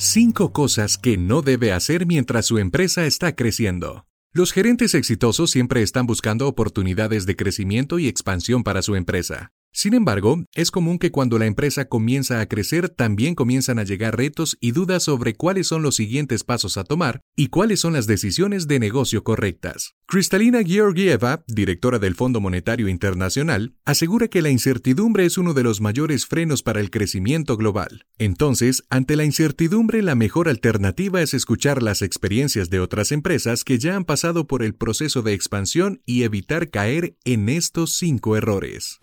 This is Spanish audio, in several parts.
5 cosas que no debe hacer mientras su empresa está creciendo. Los gerentes exitosos siempre están buscando oportunidades de crecimiento y expansión para su empresa. Sin embargo, es común que cuando la empresa comienza a crecer también comienzan a llegar retos y dudas sobre cuáles son los siguientes pasos a tomar y cuáles son las decisiones de negocio correctas. Kristalina Georgieva, directora del Fondo Monetario Internacional, asegura que la incertidumbre es uno de los mayores frenos para el crecimiento global. Entonces, ante la incertidumbre, la mejor alternativa es escuchar las experiencias de otras empresas que ya han pasado por el proceso de expansión y evitar caer en estos cinco errores.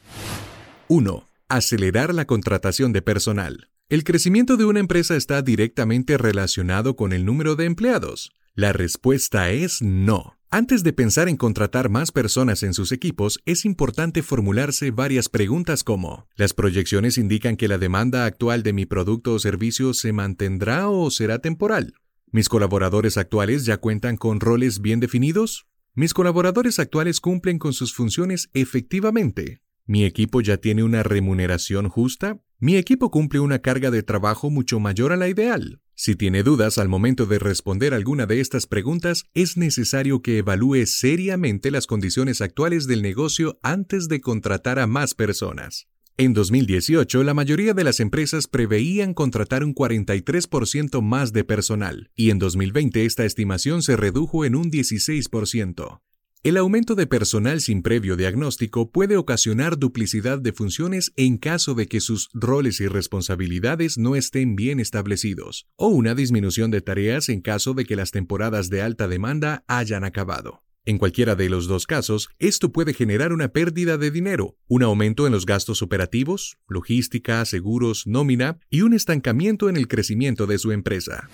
1. Acelerar la contratación de personal. ¿El crecimiento de una empresa está directamente relacionado con el número de empleados? La respuesta es no. Antes de pensar en contratar más personas en sus equipos, es importante formularse varias preguntas como, ¿las proyecciones indican que la demanda actual de mi producto o servicio se mantendrá o será temporal? ¿Mis colaboradores actuales ya cuentan con roles bien definidos? ¿Mis colaboradores actuales cumplen con sus funciones efectivamente? ¿Mi equipo ya tiene una remuneración justa? ¿Mi equipo cumple una carga de trabajo mucho mayor a la ideal? Si tiene dudas al momento de responder alguna de estas preguntas, es necesario que evalúe seriamente las condiciones actuales del negocio antes de contratar a más personas. En 2018, la mayoría de las empresas preveían contratar un 43% más de personal, y en 2020 esta estimación se redujo en un 16%. El aumento de personal sin previo diagnóstico puede ocasionar duplicidad de funciones en caso de que sus roles y responsabilidades no estén bien establecidos, o una disminución de tareas en caso de que las temporadas de alta demanda hayan acabado. En cualquiera de los dos casos, esto puede generar una pérdida de dinero, un aumento en los gastos operativos, logística, seguros, nómina y un estancamiento en el crecimiento de su empresa.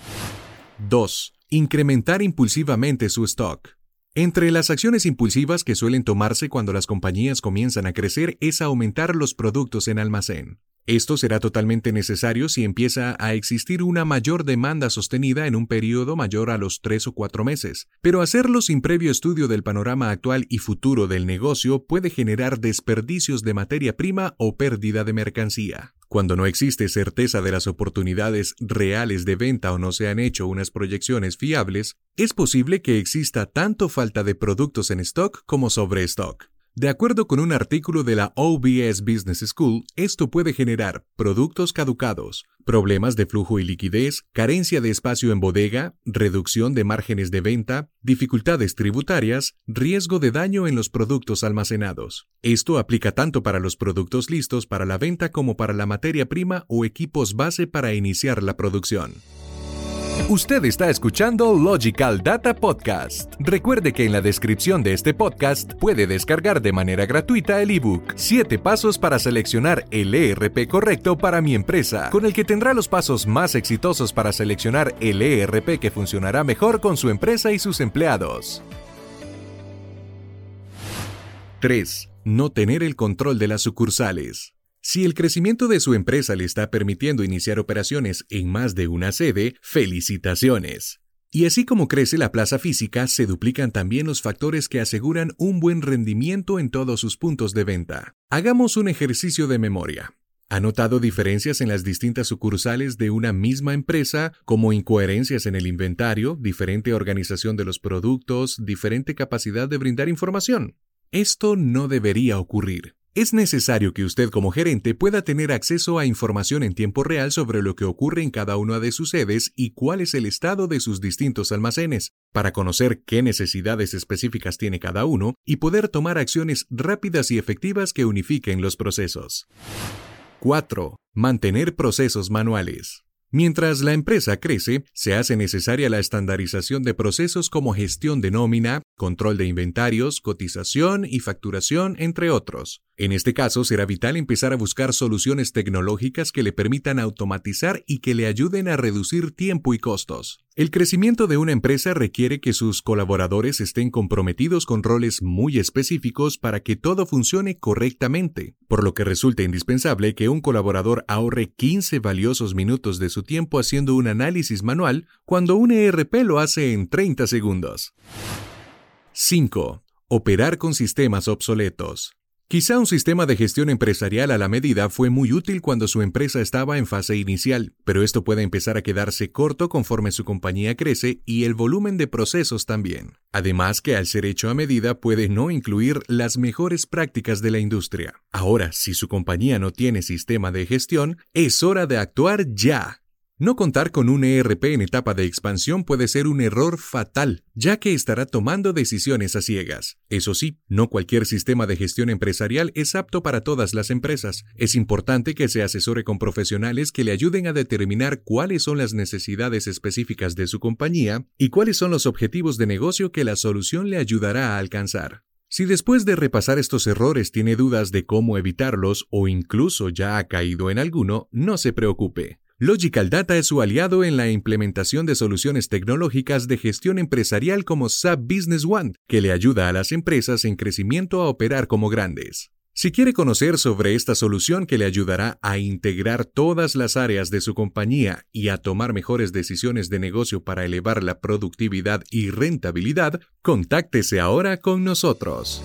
2. Incrementar impulsivamente su stock. Entre las acciones impulsivas que suelen tomarse cuando las compañías comienzan a crecer es aumentar los productos en almacén. Esto será totalmente necesario si empieza a existir una mayor demanda sostenida en un periodo mayor a los tres o cuatro meses, pero hacerlo sin previo estudio del panorama actual y futuro del negocio puede generar desperdicios de materia prima o pérdida de mercancía. Cuando no existe certeza de las oportunidades reales de venta o no se han hecho unas proyecciones fiables, es posible que exista tanto falta de productos en stock como sobre stock. De acuerdo con un artículo de la OBS Business School, esto puede generar productos caducados, problemas de flujo y liquidez, carencia de espacio en bodega, reducción de márgenes de venta, dificultades tributarias, riesgo de daño en los productos almacenados. Esto aplica tanto para los productos listos para la venta como para la materia prima o equipos base para iniciar la producción. Usted está escuchando Logical Data Podcast. Recuerde que en la descripción de este podcast puede descargar de manera gratuita el ebook 7 pasos para seleccionar el ERP correcto para mi empresa, con el que tendrá los pasos más exitosos para seleccionar el ERP que funcionará mejor con su empresa y sus empleados. 3. No tener el control de las sucursales. Si el crecimiento de su empresa le está permitiendo iniciar operaciones en más de una sede, felicitaciones. Y así como crece la plaza física, se duplican también los factores que aseguran un buen rendimiento en todos sus puntos de venta. Hagamos un ejercicio de memoria. ¿Ha notado diferencias en las distintas sucursales de una misma empresa, como incoherencias en el inventario, diferente organización de los productos, diferente capacidad de brindar información? Esto no debería ocurrir. Es necesario que usted como gerente pueda tener acceso a información en tiempo real sobre lo que ocurre en cada una de sus sedes y cuál es el estado de sus distintos almacenes, para conocer qué necesidades específicas tiene cada uno y poder tomar acciones rápidas y efectivas que unifiquen los procesos. 4. Mantener procesos manuales. Mientras la empresa crece, se hace necesaria la estandarización de procesos como gestión de nómina, control de inventarios, cotización y facturación, entre otros. En este caso, será vital empezar a buscar soluciones tecnológicas que le permitan automatizar y que le ayuden a reducir tiempo y costos. El crecimiento de una empresa requiere que sus colaboradores estén comprometidos con roles muy específicos para que todo funcione correctamente, por lo que resulta indispensable que un colaborador ahorre 15 valiosos minutos de su tiempo haciendo un análisis manual cuando un ERP lo hace en 30 segundos. 5. Operar con sistemas obsoletos. Quizá un sistema de gestión empresarial a la medida fue muy útil cuando su empresa estaba en fase inicial, pero esto puede empezar a quedarse corto conforme su compañía crece y el volumen de procesos también. Además que al ser hecho a medida puede no incluir las mejores prácticas de la industria. Ahora, si su compañía no tiene sistema de gestión, es hora de actuar ya. No contar con un ERP en etapa de expansión puede ser un error fatal, ya que estará tomando decisiones a ciegas. Eso sí, no cualquier sistema de gestión empresarial es apto para todas las empresas. Es importante que se asesore con profesionales que le ayuden a determinar cuáles son las necesidades específicas de su compañía y cuáles son los objetivos de negocio que la solución le ayudará a alcanzar. Si después de repasar estos errores tiene dudas de cómo evitarlos o incluso ya ha caído en alguno, no se preocupe. Logical Data es su aliado en la implementación de soluciones tecnológicas de gestión empresarial como SAP Business One, que le ayuda a las empresas en crecimiento a operar como grandes. Si quiere conocer sobre esta solución que le ayudará a integrar todas las áreas de su compañía y a tomar mejores decisiones de negocio para elevar la productividad y rentabilidad, contáctese ahora con nosotros.